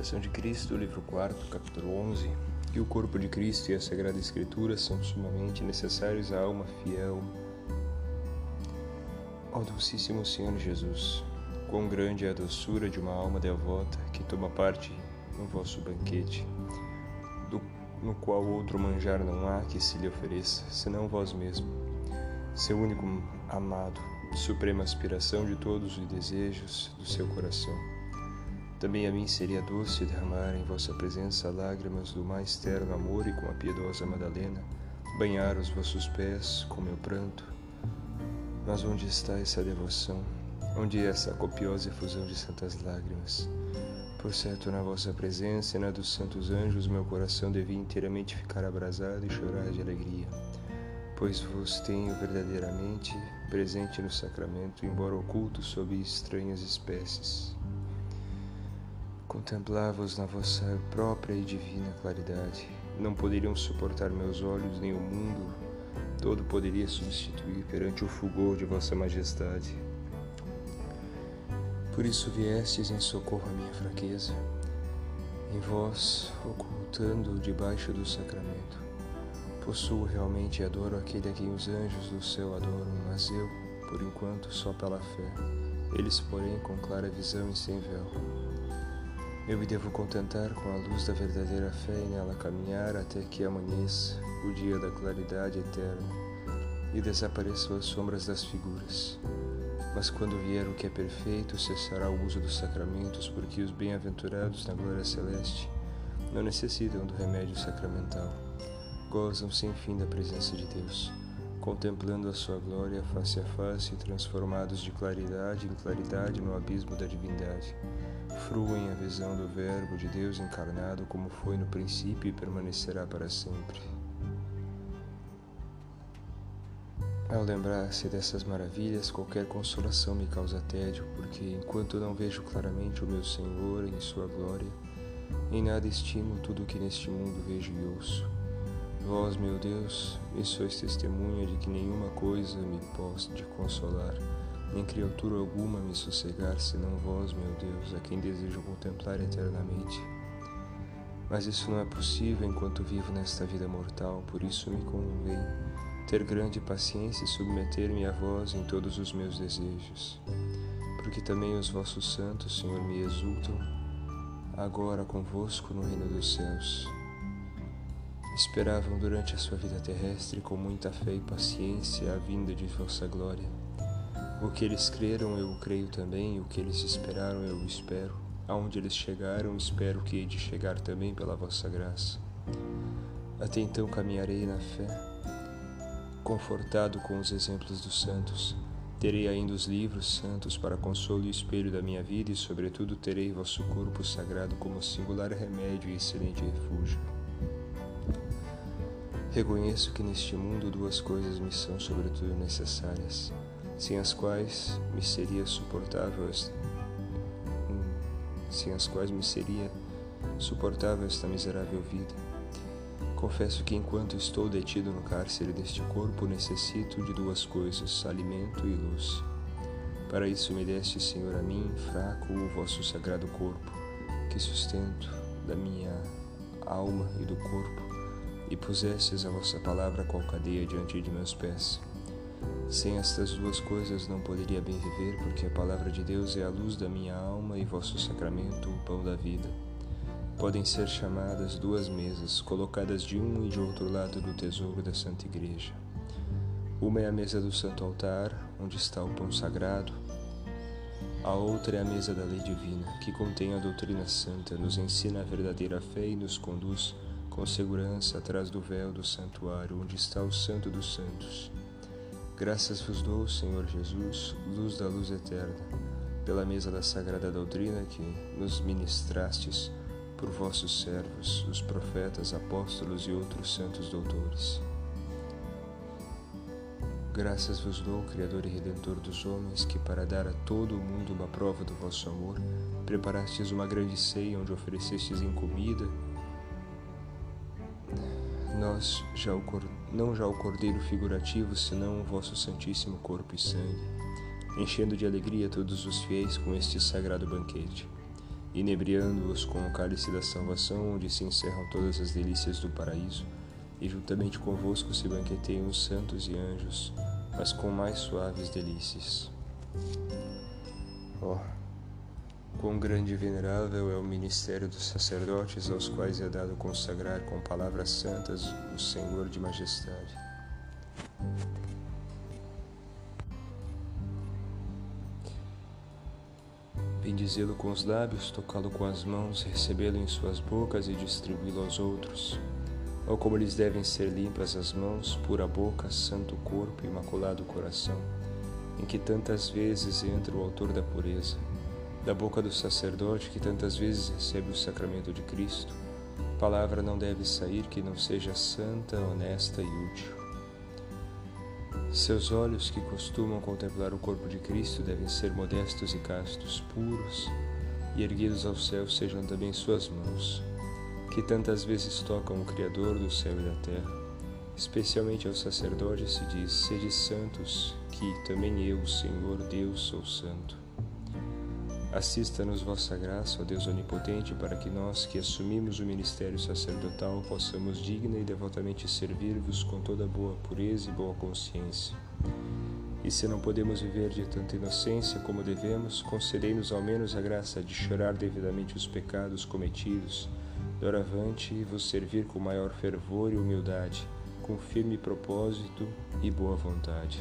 Imitação de Cristo, livro 4, capítulo 11, que o corpo de Cristo e a Sagrada Escritura são sumamente necessários à alma fiel. Ó Dulcíssimo Senhor Jesus, quão grande é a doçura de uma alma devota que toma parte no vosso banquete, do, no qual outro manjar não há que se lhe ofereça, senão vós mesmo, seu único amado, suprema aspiração de todos os desejos do seu coração também a mim seria doce derramar em vossa presença lágrimas do mais terno amor e com a piedosa Madalena banhar os vossos pés com meu pranto. Mas onde está essa devoção? Onde é essa copiosa efusão de santas lágrimas? Por certo, na vossa presença e na dos santos anjos, meu coração devia inteiramente ficar abrasado e chorar de alegria, pois vos tenho verdadeiramente presente no sacramento, embora oculto sob estranhas espécies. Contemplava-os na vossa própria e divina claridade. Não poderiam suportar meus olhos, nem o mundo todo poderia substituir perante o fulgor de vossa majestade. Por isso viestes em socorro à minha fraqueza, em vós, ocultando debaixo do sacramento. Possuo realmente e adoro aquele a quem os anjos do céu adoram, mas eu, por enquanto, só pela fé. Eles, porém, com clara visão e sem véu. Eu me devo contentar com a luz da verdadeira fé e nela caminhar até que amanheça o dia da claridade eterna e desapareçam as sombras das figuras. Mas quando vier o que é perfeito, cessará o uso dos sacramentos, porque os bem-aventurados na glória celeste não necessitam do remédio sacramental. Gozam sem fim da presença de Deus, contemplando a sua glória face a face, transformados de claridade em claridade no abismo da divindade fruem a visão do Verbo de Deus encarnado como foi no princípio e permanecerá para sempre. Ao lembrar-se dessas maravilhas, qualquer consolação me causa tédio, porque enquanto não vejo claramente o meu Senhor em Sua glória, em nada estimo tudo o que neste mundo vejo e ouço. Vós, meu Deus, me sois testemunha de que nenhuma coisa me pode consolar nem criatura alguma me sossegar, senão vós, meu Deus, a quem desejo contemplar eternamente. Mas isso não é possível enquanto vivo nesta vida mortal, por isso me convém ter grande paciência e submeter-me a vós em todos os meus desejos. Porque também os vossos santos, Senhor, me exultam agora convosco no reino dos céus. Esperavam durante a sua vida terrestre com muita fé e paciência a vinda de vossa glória o que eles creram, eu creio também, o que eles esperaram, eu espero. Aonde eles chegaram, espero que hei de chegar também pela vossa graça. Até então caminharei na fé, confortado com os exemplos dos santos. Terei ainda os livros santos para consolo e espelho da minha vida, e, sobretudo, terei vosso corpo sagrado como singular remédio e excelente refúgio. Reconheço que neste mundo duas coisas me são, sobretudo, necessárias sem as quais me seria suportável sem as quais me seria suportável esta miserável vida. Confesso que enquanto estou detido no cárcere deste corpo, necessito de duas coisas, alimento e luz. Para isso me deste, Senhor, a mim, fraco, o vosso sagrado corpo, que sustento da minha alma e do corpo, e pusestes a vossa palavra qual cadeia diante de meus pés. Sem estas duas coisas não poderia bem viver, porque a palavra de Deus é a luz da minha alma e vosso sacramento o pão da vida. Podem ser chamadas duas mesas, colocadas de um e de outro lado do tesouro da Santa Igreja. Uma é a mesa do Santo Altar, onde está o pão sagrado. A outra é a mesa da lei divina, que contém a doutrina santa, nos ensina a verdadeira fé e nos conduz com segurança atrás do véu do santuário, onde está o Santo dos Santos. Graças vos dou, Senhor Jesus, luz da luz eterna, pela mesa da sagrada doutrina que nos ministrastes por vossos servos, os profetas, apóstolos e outros santos doutores. Graças vos dou, Criador e Redentor dos homens, que para dar a todo o mundo uma prova do vosso amor, preparastes uma grande ceia onde oferecestes em comida nós já o, não já o cordeiro figurativo, senão o vosso santíssimo corpo e sangue, enchendo de alegria todos os fiéis com este sagrado banquete. inebriando-os com o cálice da salvação, onde se encerram todas as delícias do paraíso, e juntamente convosco se banqueteiam os santos e anjos, mas com mais suaves delícias. Oh, quão grande e venerável é o ministério dos sacerdotes, aos quais é dado consagrar com palavras santas o Senhor de majestade. Bendizê-lo com os lábios, tocá-lo com as mãos, recebê-lo em suas bocas e distribuí-lo aos outros. Ou como lhes devem ser limpas as mãos, pura boca, santo corpo, imaculado coração, em que tantas vezes entra o autor da pureza, da boca do sacerdote que tantas vezes recebe o sacramento de Cristo, palavra não deve sair que não seja santa, honesta e útil. Seus olhos, que costumam contemplar o corpo de Cristo, devem ser modestos e castos, puros, e erguidos ao céu sejam também suas mãos, que tantas vezes tocam o Criador do céu e da terra. Especialmente ao sacerdote se diz: Sede santos, que também eu, Senhor Deus, sou santo. Assista-nos vossa graça, ó Deus Onipotente, para que nós, que assumimos o ministério sacerdotal, possamos digna e devotamente servir-vos com toda boa pureza e boa consciência. E se não podemos viver de tanta inocência como devemos, concedei-nos ao menos a graça de chorar devidamente os pecados cometidos, doravante vos servir com maior fervor e humildade, com firme propósito e boa vontade.